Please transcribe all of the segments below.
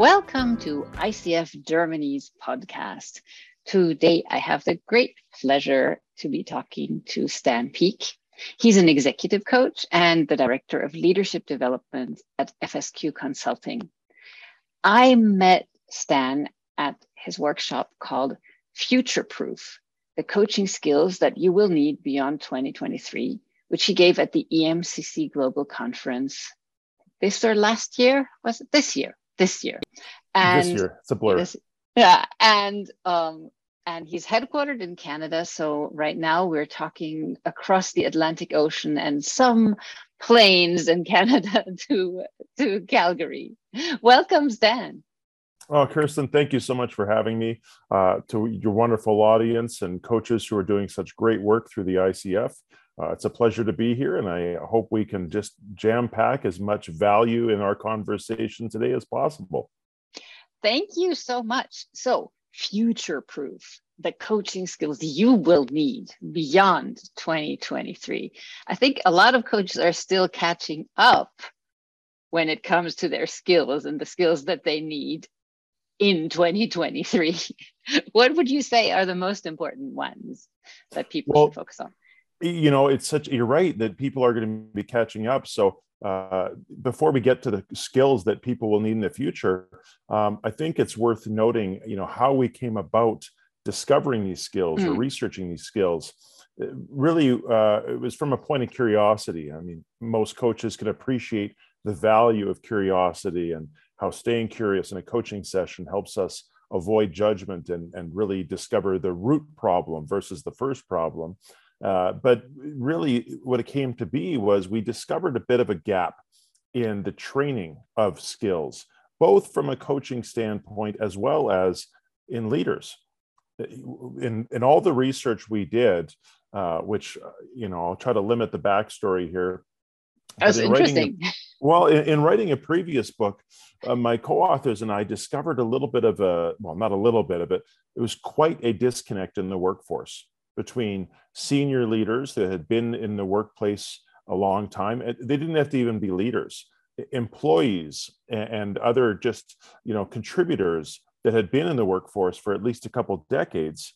Welcome to ICF Germany's podcast. Today, I have the great pleasure to be talking to Stan Peake. He's an executive coach and the director of leadership development at FSQ Consulting. I met Stan at his workshop called Future Proof the coaching skills that you will need beyond 2023, which he gave at the EMCC Global Conference this or last year? Was it this year? This year. And this year. It's a blur. This, yeah. And um, and he's headquartered in Canada. So right now we're talking across the Atlantic Ocean and some plains in Canada to to Calgary. Welcome, Stan. Oh, Kirsten, thank you so much for having me. Uh, to your wonderful audience and coaches who are doing such great work through the ICF. Uh, it's a pleasure to be here, and I hope we can just jam pack as much value in our conversation today as possible. Thank you so much. So, future proof the coaching skills you will need beyond 2023. I think a lot of coaches are still catching up when it comes to their skills and the skills that they need in 2023 what would you say are the most important ones that people well, should focus on you know it's such you're right that people are going to be catching up so uh, before we get to the skills that people will need in the future um, i think it's worth noting you know how we came about discovering these skills mm. or hmm. researching these skills really uh, it was from a point of curiosity i mean most coaches can appreciate the value of curiosity and how staying curious in a coaching session helps us avoid judgment and, and really discover the root problem versus the first problem. Uh, but really, what it came to be was we discovered a bit of a gap in the training of skills, both from a coaching standpoint as well as in leaders. In, in all the research we did, uh, which, uh, you know, I'll try to limit the backstory here. That's interesting. Writing, well, in, in, writing a previous book, uh, my co-authors and I discovered a little bit of a well, not a little bit of it. It was quite a disconnect in the workforce between senior leaders that had been in the workplace a long time. They didn't have to even be leaders, employees and other just you know contributors that had been in the workforce for at least a couple decades,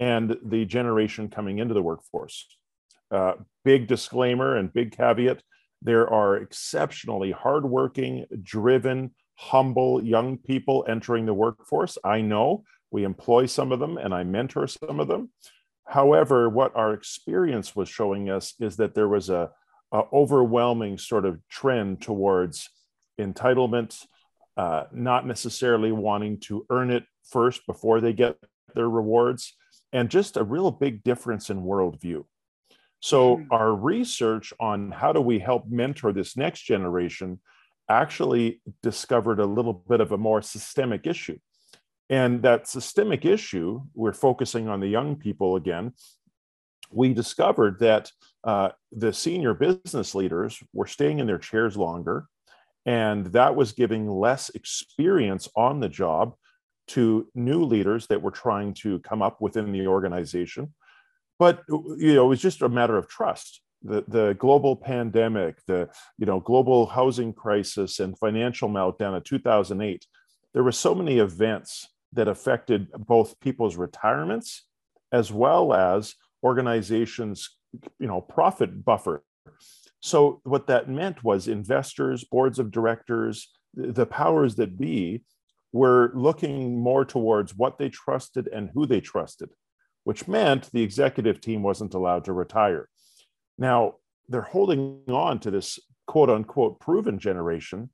and the generation coming into the workforce. Uh, big disclaimer and big caveat there are exceptionally hardworking, driven, humble young people entering the workforce. I know we employ some of them and I mentor some of them. However, what our experience was showing us is that there was a, a overwhelming sort of trend towards entitlement, uh, not necessarily wanting to earn it first before they get their rewards, and just a real big difference in worldview. So, hmm. our research on how do we help mentor this next generation actually discovered a little bit of a more systemic issue. And that systemic issue, we're focusing on the young people again. We discovered that uh, the senior business leaders were staying in their chairs longer, and that was giving less experience on the job to new leaders that were trying to come up within the organization but you know it was just a matter of trust the, the global pandemic the you know global housing crisis and financial meltdown of 2008 there were so many events that affected both people's retirements as well as organizations you know profit buffer so what that meant was investors boards of directors the powers that be were looking more towards what they trusted and who they trusted which meant the executive team wasn't allowed to retire. Now, they're holding on to this quote unquote proven generation.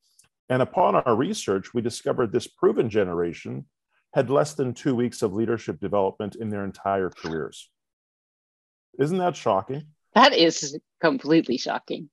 And upon our research, we discovered this proven generation had less than two weeks of leadership development in their entire careers. Isn't that shocking? That is completely shocking.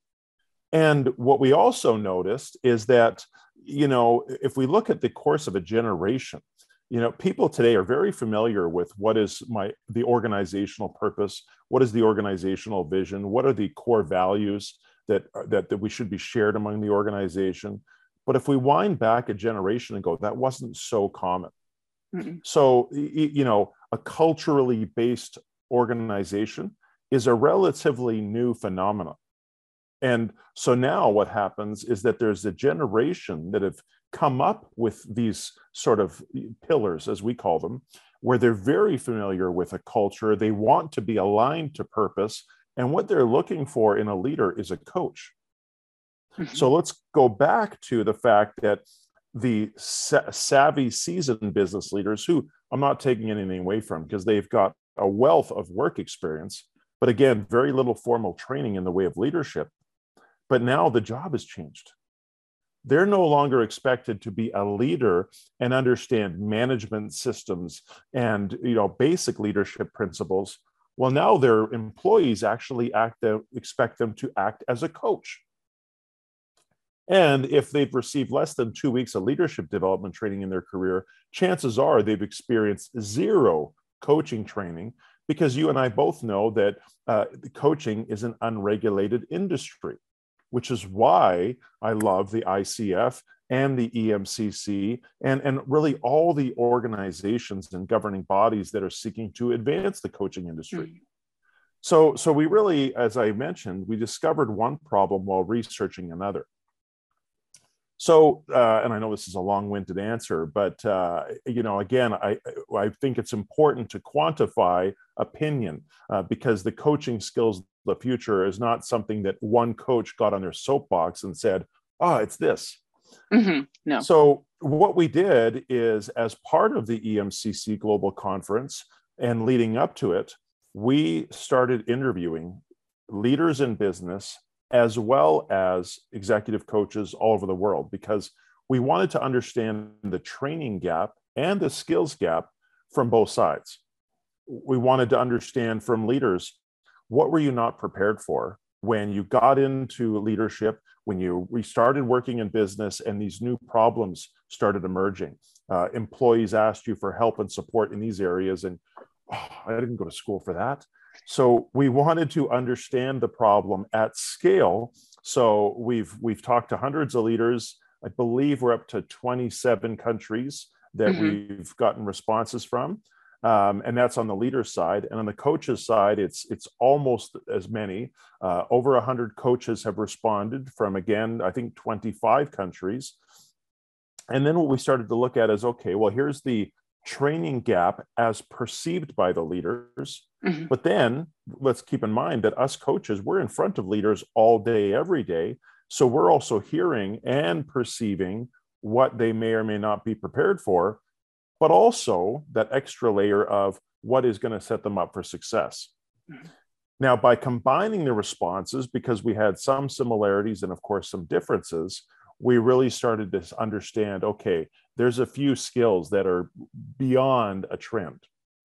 And what we also noticed is that, you know, if we look at the course of a generation, you know people today are very familiar with what is my the organizational purpose what is the organizational vision what are the core values that that, that we should be shared among the organization but if we wind back a generation and go that wasn't so common mm-hmm. so you know a culturally based organization is a relatively new phenomenon and so now what happens is that there's a generation that have come up with these sort of pillars, as we call them, where they're very familiar with a culture. They want to be aligned to purpose. And what they're looking for in a leader is a coach. Mm-hmm. So let's go back to the fact that the savvy, seasoned business leaders, who I'm not taking anything away from because they've got a wealth of work experience, but again, very little formal training in the way of leadership. But now the job has changed. They're no longer expected to be a leader and understand management systems and you know basic leadership principles. Well, now their employees actually act uh, expect them to act as a coach. And if they've received less than two weeks of leadership development training in their career, chances are they've experienced zero coaching training because you and I both know that uh, coaching is an unregulated industry, which is why I love the ICF and the EMCC and, and really all the organizations and governing bodies that are seeking to advance the coaching industry. Mm-hmm. So, so we really, as I mentioned, we discovered one problem while researching another. So, uh, and I know this is a long-winded answer, but uh, you know, again, I I think it's important to quantify opinion uh, because the coaching skills of the future is not something that one coach got on their soapbox and said, "Oh, it's this." Mm-hmm. No. So, what we did is, as part of the EMCC Global Conference and leading up to it, we started interviewing leaders in business as well as executive coaches all over the world because we wanted to understand the training gap and the skills gap from both sides. We wanted to understand from leaders what were you not prepared for when you got into leadership, when you restarted working in business and these new problems started emerging. Uh, employees asked you for help and support in these areas, and oh, I didn't go to school for that. So we wanted to understand the problem at scale. So we've we've talked to hundreds of leaders. I believe we're up to 27 countries that mm-hmm. we've gotten responses from. Um, and that's on the leader side. And on the coaches side, it's it's almost as many. Uh, over 100 coaches have responded from again, I think 25 countries. And then what we started to look at is okay, well, here's the training gap as perceived by the leaders. Mm-hmm. But then let's keep in mind that us coaches, we're in front of leaders all day, every day. So we're also hearing and perceiving what they may or may not be prepared for, but also that extra layer of what is going to set them up for success. Mm-hmm. Now, by combining the responses, because we had some similarities and, of course, some differences, we really started to understand okay, there's a few skills that are beyond a trend.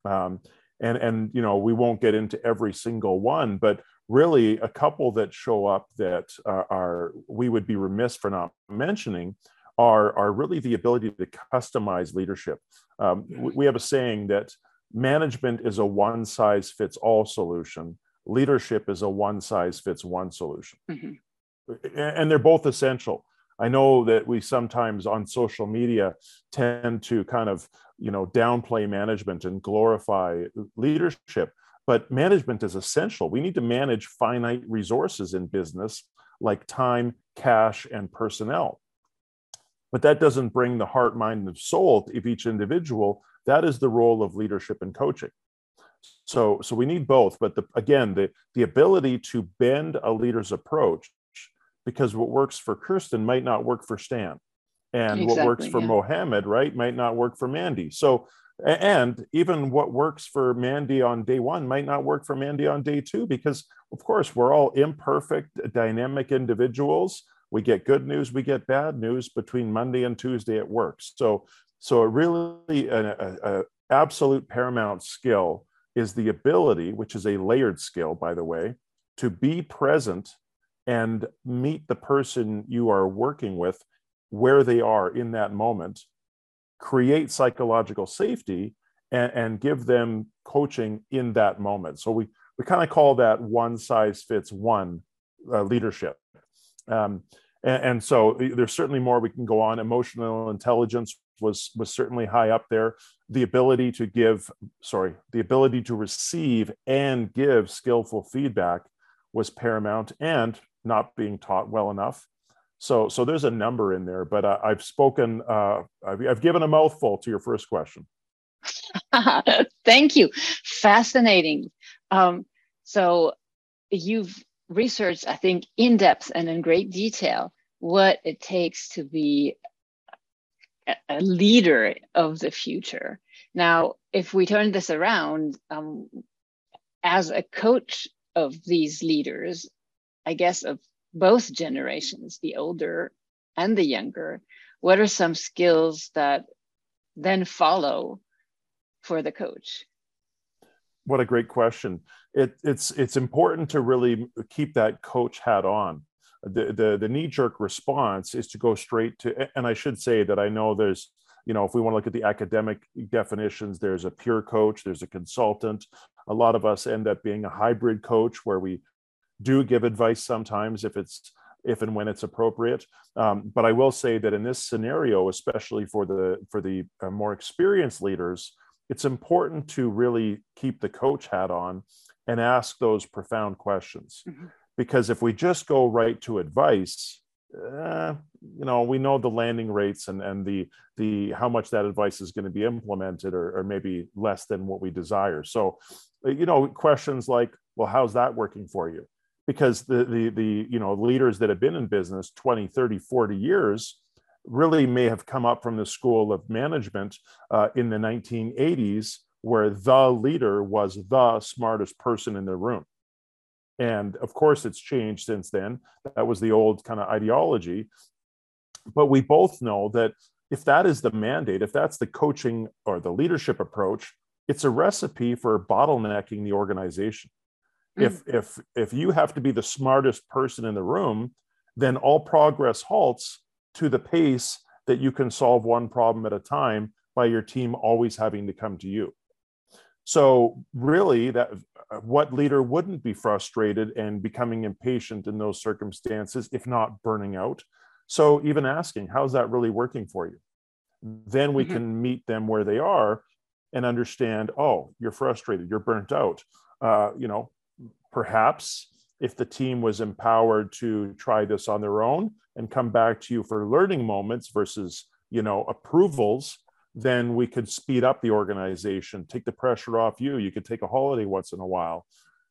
Um, and, and, you know, we won't get into every single one, but really a couple that show up that uh, are, we would be remiss for not mentioning are, are really the ability to customize leadership. Um, we have a saying that management is a one size fits all solution, leadership is a one size fits one solution. Mm-hmm. And they're both essential. I know that we sometimes on social media tend to kind of, you know, downplay management and glorify leadership, but management is essential. We need to manage finite resources in business like time, cash, and personnel. But that doesn't bring the heart, mind, and soul of each individual. That is the role of leadership and coaching. So, so we need both. But the, again, the, the ability to bend a leader's approach because what works for Kirsten might not work for Stan. And exactly, what works for yeah. Mohammed, right, might not work for Mandy. So, and even what works for Mandy on day one might not work for Mandy on day two, because of course we're all imperfect, dynamic individuals. We get good news, we get bad news between Monday and Tuesday at work. So, so a really an a, a absolute paramount skill is the ability, which is a layered skill, by the way, to be present and meet the person you are working with where they are in that moment, create psychological safety, and, and give them coaching in that moment. So we, we kind of call that one size fits one uh, leadership. Um, and, and, so there's certainly more we can go on. Emotional intelligence was was certainly high up there. The ability to give, sorry, the ability to receive and give skillful feedback was paramount. And not being taught well enough. So, so there's a number in there, but uh, I've spoken, uh, I've, I've given a mouthful to your first question. Thank you. Fascinating. Um, so you've researched, I think, in depth and in great detail what it takes to be a leader of the future. Now, if we turn this around, um, as a coach of these leaders, I guess of both generations, the older and the younger, what are some skills that then follow for the coach? What a great question. It, it's it's important to really keep that coach hat on. The, the the knee jerk response is to go straight to, and I should say that I know there's you know if we want to look at the academic definitions, there's a peer coach, there's a consultant. A lot of us end up being a hybrid coach where we do give advice sometimes if it's if and when it's appropriate. Um, but I will say that in this scenario, especially for the for the uh, more experienced leaders, it's important to really keep the coach hat on and ask those profound questions. Mm-hmm. Because if we just go right to advice, uh, you know, we know the landing rates and and the the how much that advice is going to be implemented, or, or maybe less than what we desire. So, you know, questions like, well, how's that working for you? Because the, the, the, you know, leaders that have been in business 20, 30, 40 years really may have come up from the school of management uh, in the 1980s, where the leader was the smartest person in the room. And of course, it's changed since then. That was the old kind of ideology. But we both know that if that is the mandate, if that's the coaching or the leadership approach, it's a recipe for bottlenecking the organization. Mm. If if if you have to be the smartest person in the room, then all progress halts to the pace that you can solve one problem at a time by your team always having to come to you. So really that what leader wouldn't be frustrated and becoming impatient in those circumstances if not burning out? So even asking, how's that really working for you? Then we mm-hmm. can meet them where they are and understand, oh, you're frustrated, you're burnt out. Uh, you know, perhaps if the team was empowered to try this on their own and come back to you for learning moments versus you know approvals then we could speed up the organization take the pressure off you. You could take a holiday once in a while.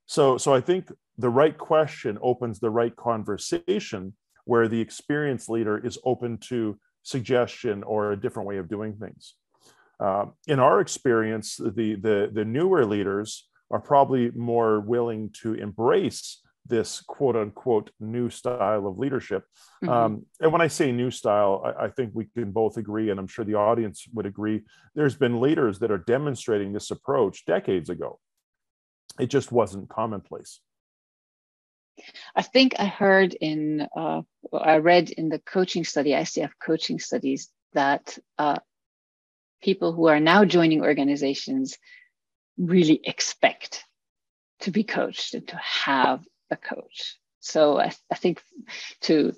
So so i think the right question opens the right conversation where the experienced leader is open to suggestion or a different way of doing things. Uh, in our experience the the the newer leaders are probably more willing to embrace this quote unquote new style of leadership. Mm-hmm. Um, and when I say new style, I, I, think we can both agree, and I'm sure the audience would agree, there's been leaders that are demonstrating this approach decades ago. It just wasn't commonplace. I think I heard in, uh, I read in the coaching study, ICF coaching studies, that uh, people who are now joining organizations really expect to be coached and to have a coach. So I, I think to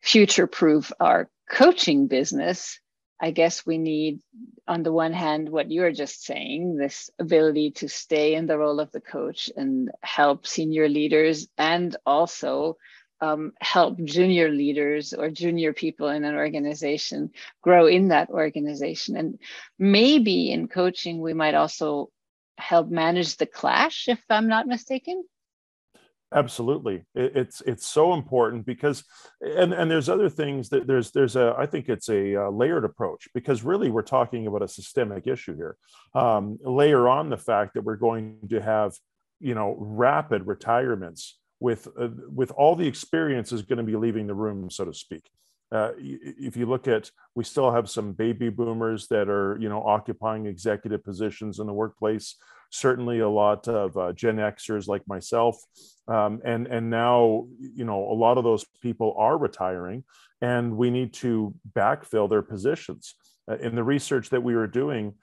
future proof our coaching business, I guess we need, on the one hand, what you're just saying this ability to stay in the role of the coach and help senior leaders and also um, help junior leaders or junior people in an organization grow in that organization. And maybe in coaching, we might also help manage the clash, if I'm not mistaken? Absolutely, it's it's so important because, and and there's other things that there's there's a I think it's a, a layered approach because really we're talking about a systemic issue here. Um, layer on the fact that we're going to have you know rapid retirements with uh, with all the experience is going to be leaving the room, so to speak. Uh, if you look at, we still have some baby boomers that are, you know, occupying executive positions in the workplace. Certainly, a lot of uh, Gen Xers like myself, um, and and now, you know, a lot of those people are retiring, and we need to backfill their positions. Uh, in the research that we were doing,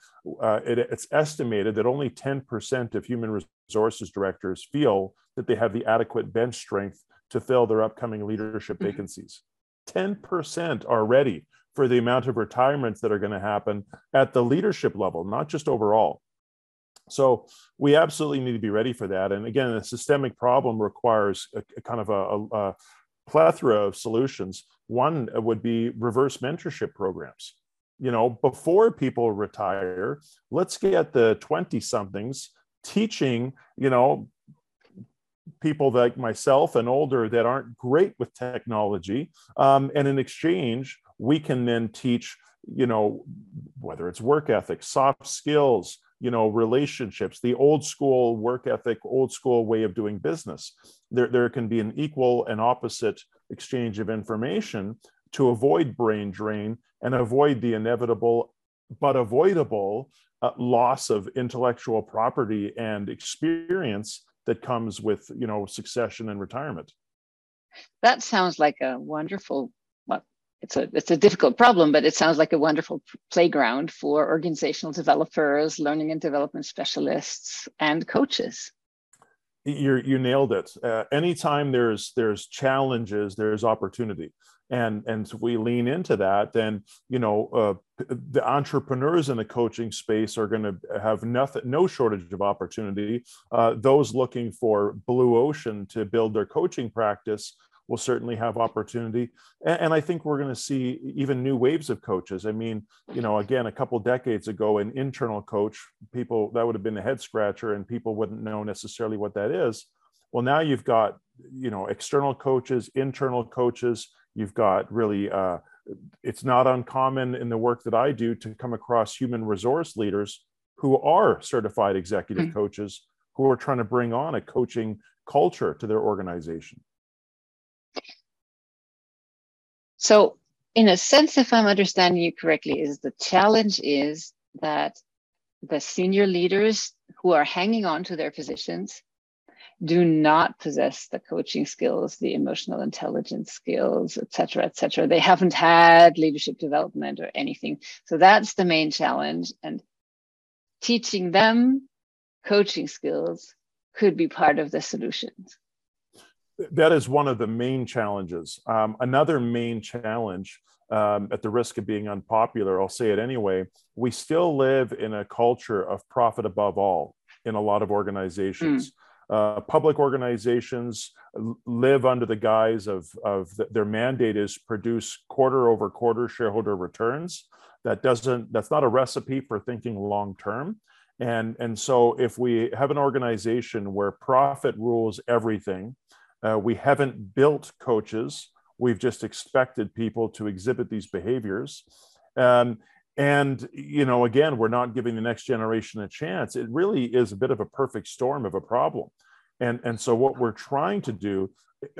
uh, it, it's estimated that only 10% of human resources directors feel that they have the adequate bench strength to fill their upcoming leadership mm-hmm. vacancies. 10% already for the amount of retirements that are going to happen at the leadership level, not just overall. So we absolutely need to be ready for that. And again, a systemic problem requires a, a kind of a, a, plethora of solutions. one would be reverse mentorship programs you know before people retire let's get the 20 somethings teaching you know people like myself and older that aren't great with technology um, and in exchange we can then teach you know whether it's work ethic soft skills you know relationships the old school work ethic old school way of doing business. There, there can be an equal and opposite exchange of information to avoid brain drain and avoid the inevitable but avoidable uh, loss of intellectual property and experience that comes with you know succession and retirement. That sounds like a wonderful well it's a it's a difficult problem but it sounds like a wonderful playground for organizational developers learning and development specialists and coaches. You you nailed it. Uh, anytime there's there's challenges there's opportunity and and if we lean into that then you know uh, the entrepreneurs in the coaching space are going to have nothing no shortage of opportunity. Uh, those looking for blue ocean to build their coaching practice will certainly have opportunity. And, and i think we're going to see even new waves of coaches. I mean you know again a couple decades ago an internal coach people that would have been a head scratcher and people wouldn't know necessarily what that is. Well now you've got you know external coaches internal coaches You've got really, uh, it's not uncommon in the work that I do to come across human resource leaders who are certified executive mm-hmm. coaches who are trying to bring on a coaching culture to their organization. So, in a sense, if I'm understanding you correctly, is the challenge is that the senior leaders who are hanging on to their positions do not possess the coaching skills, the emotional intelligence skills, et cetera, et cetera. They haven't had leadership development or anything. So that's the main challenge. And teaching them coaching skills could be part of the solutions. That is one of the main challenges. Um, another main challenge, um, at the risk of being unpopular, I'll say it anyway, we still live in a culture of profit above all in a lot of organizations. Mm uh, public organizations live under the guise of, of the, their mandate is produce quarter over quarter shareholder returns. That doesn't, that's not a recipe for thinking long term. And, and so if we have an organization where profit rules everything, uh, we haven't built coaches, we've just expected people to exhibit these behaviors. Um, and you know again we're not giving the next generation a chance. It really is a bit of a perfect storm of a problem. And and so what we're trying to do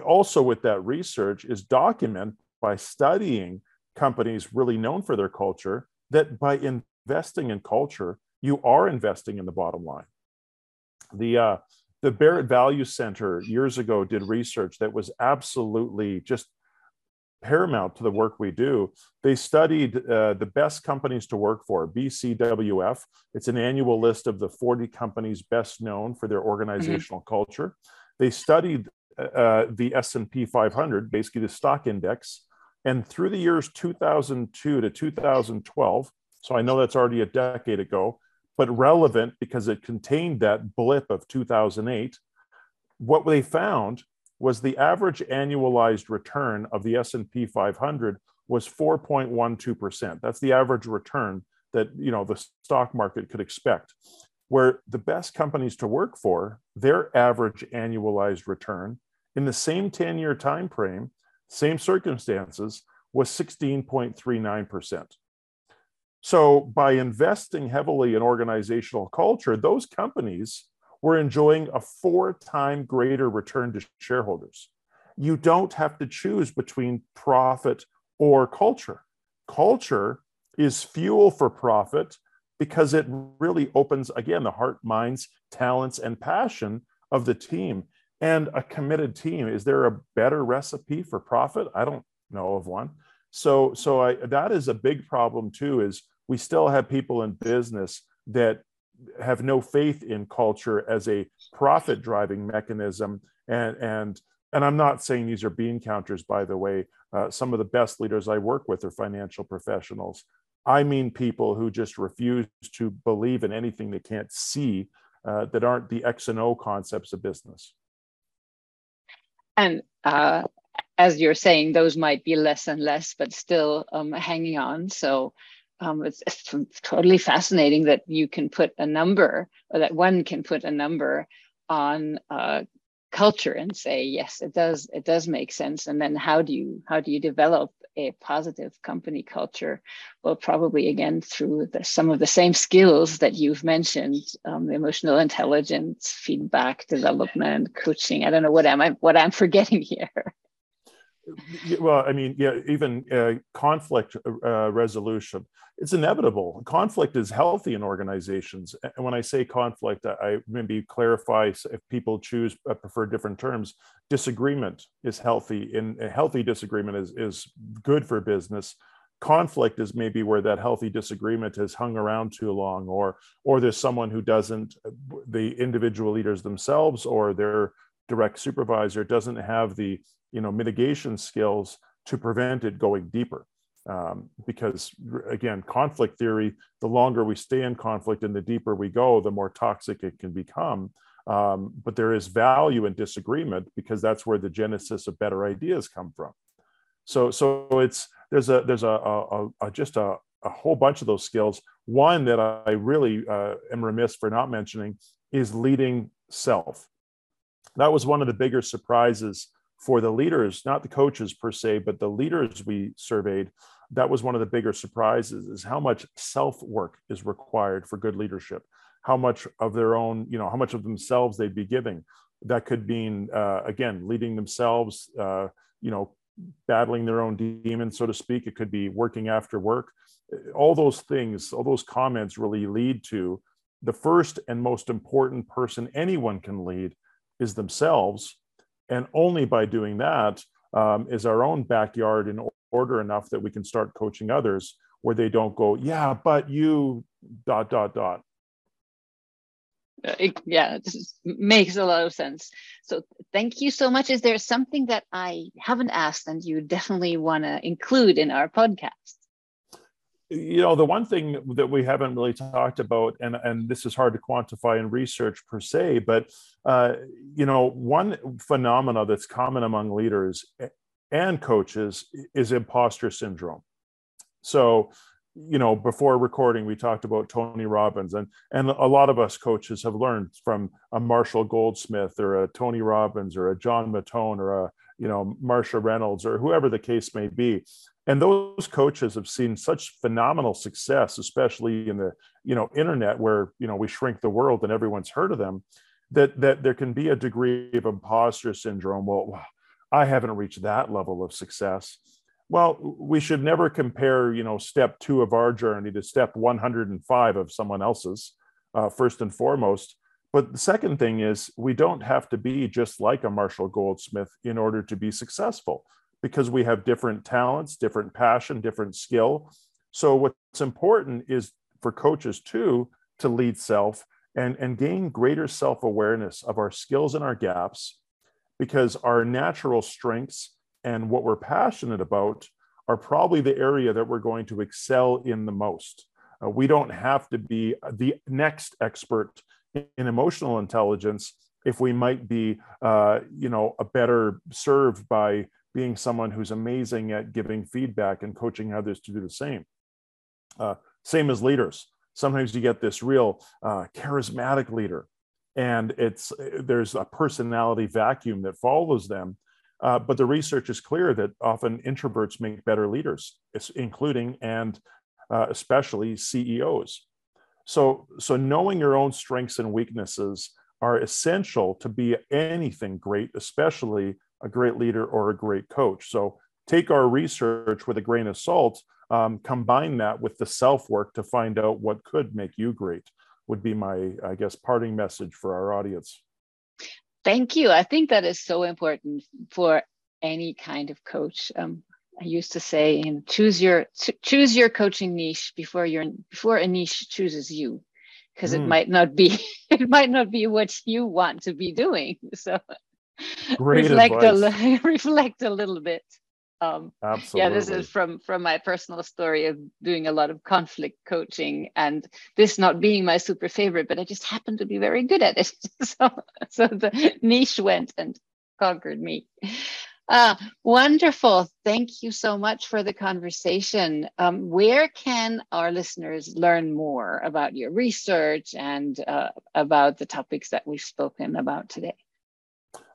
also with that research is document by studying companies really known for their culture that by investing in culture you are investing in the bottom line. The uh, the barrett value center years ago did research that was absolutely just paramount to the work we do. They studied uh, the best companies to work for, BCWF. It's an annual list of the 40 companies best known for their organizational mm-hmm. culture. They studied uh, uh the S&P 500, basically the stock index, and through the years 2002 to 2012, so I know that's already a decade ago, but relevant because it contained that blip of 2008. What they found was the average annualized return of the S&P 500 was 4.12%. That's the average return that you know the stock market could expect. Where the best companies to work for, their average annualized return in the same 10-year time frame, same circumstances, was 16.39%. So by investing heavily in organizational culture, those companies we're enjoying a four time greater return to shareholders. You don't have to choose between profit or culture. Culture is fuel for profit because it really opens, again, the heart, minds, talents, and passion of the team. And a committed team, is there a better recipe for profit? I don't know of one. So, so I, that is a big problem too. Is we still have people in business that have no faith in culture as a profit driving mechanism. And and and i'm not saying these are bean counters by the way. Uh, some of the best leaders i work with are financial professionals. I mean people who just refuse to believe in anything they can't see uh, that aren't the x and o concepts of business. And uh, as you're saying, those might be less and less, but still um, hanging on. So um, it's, it's, totally fascinating that you can put a number, or that one can put a number on uh, culture and say, yes, it does, it does make sense. And then how do you how do you develop a positive company culture? Well, probably again through the, some of the same skills that you've mentioned: um, emotional intelligence, feedback, development, coaching. I don't know what am I what I'm forgetting here. Well i mean yeah even uh, conflict uh, resolution it's inevitable. Conflict is healthy in organizations and when i say conflict i maybe clarify if people choose uh, prefer different terms disagreement is healthy in a healthy disagreement is, is good for business. Conflict is maybe where that healthy disagreement has hung around too long or or there's someone who doesn't the individual leaders themselves or their direct supervisor doesn't have the you know mitigation skills to prevent it going deeper. Um, because again conflict theory the longer we stay in conflict and the deeper we go the more toxic it can become. Um, but there is value in disagreement because that's where the genesis of better ideas come from. So so it's there's a there's a, a, a just a, a whole bunch of those skills. One that i really uh, am remiss for not mentioning is leading self that was one of the bigger surprises for the leaders, not the coaches per se, but the leaders we surveyed, that was one of the bigger surprises is how much self work is required for good leadership, how much of their own, you know, how much of themselves they'd be giving. That could mean, uh, again, leading themselves, uh, you know, battling their own demons, so to speak. It could be working after work. All those things, all those comments really lead to the first and most important person anyone can lead is themselves and only by doing that um, is our own backyard in order enough that we can start coaching others where they don't go, yeah, but you dot, dot, dot. It, yeah, it makes a lot of sense. So thank you so much. Is there something that I haven't asked and you definitely want to include in our podcast? You know the one thing that we haven't really talked about and and this is hard to quantify in research per se but uh, you know one phenomena that's common among leaders and coaches is imposter syndrome. So you know before recording we talked about tony robbins and and a lot of us coaches have learned from a marshall goldsmith or a tony robbins or a John Mattone or a you know Marcia Reynolds or whoever the case may be and those coaches have seen such phenomenal success especially in the you know internet where you know we shrink the world and everyone's heard of them that that there can be a degree of imposter syndrome. Well i haven't reached that level of success. Well we should never compare you know step two of our journey to step 105 of someone else's uh, first and foremost. But the second thing is we don't have to be just like a marshall goldsmith in order to be successful because we have different talents, different passion, different skill. So what's important is for coaches too to lead self and, and gain greater self-awareness of our skills and our gaps because our natural strengths and what we're passionate about are probably the area that we're going to excel in the most. Uh, we don't have to be the next expert in emotional intelligence if we might be, uh, you know, a better served by being someone who's amazing at giving feedback and coaching others to do the same. Uh, same as leaders. Sometimes you get this real uh, charismatic leader, and it's there's a personality vacuum that follows them. Uh, but the research is clear that often introverts make better leaders, including and uh, especially CEOs. So, so knowing your own strengths and weaknesses are essential to be anything great, especially a great leader or a great coach. So take our research with a grain of salt, um, combine that with the self work to find out what could make you great, would be my, I guess, parting message for our audience. Thank you. I think that is so important for any kind of coach. Um, I used to say, and choose your choose your coaching niche before your before a niche chooses you, because mm. it might not be it might not be what you want to be doing. So Great reflect advice. a reflect a little bit. Um, Absolutely. Yeah, this is from from my personal story of doing a lot of conflict coaching, and this not being my super favorite, but I just happened to be very good at it. so so the niche went and conquered me. Uh, wonderful. Thank you so much for the conversation. Um, where can our listeners learn more about your research and uh, about the topics that we've spoken about today?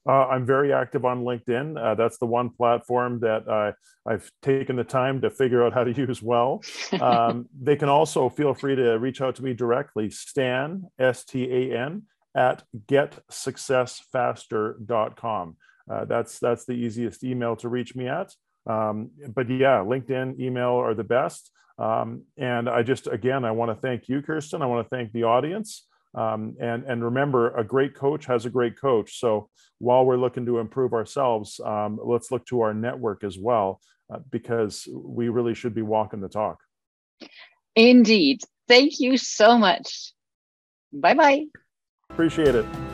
Uh, I'm very active on LinkedIn. Uh, that's the one platform that uh, I've taken the time to figure out how to use well. Um, they can also feel free to reach out to me directly, Stan, S T A N, at getsuccessfaster.com. Uh, that's that's the easiest email to reach me at. Um, but yeah, LinkedIn, email are the best. Um, and I just again, I want to thank you, Kirsten. I want to thank the audience. Um, and and remember, a great coach has a great coach. So while we're looking to improve ourselves, um, let's look to our network as well, uh, because we really should be walking the talk. Indeed. Thank you so much. Bye bye. Appreciate it.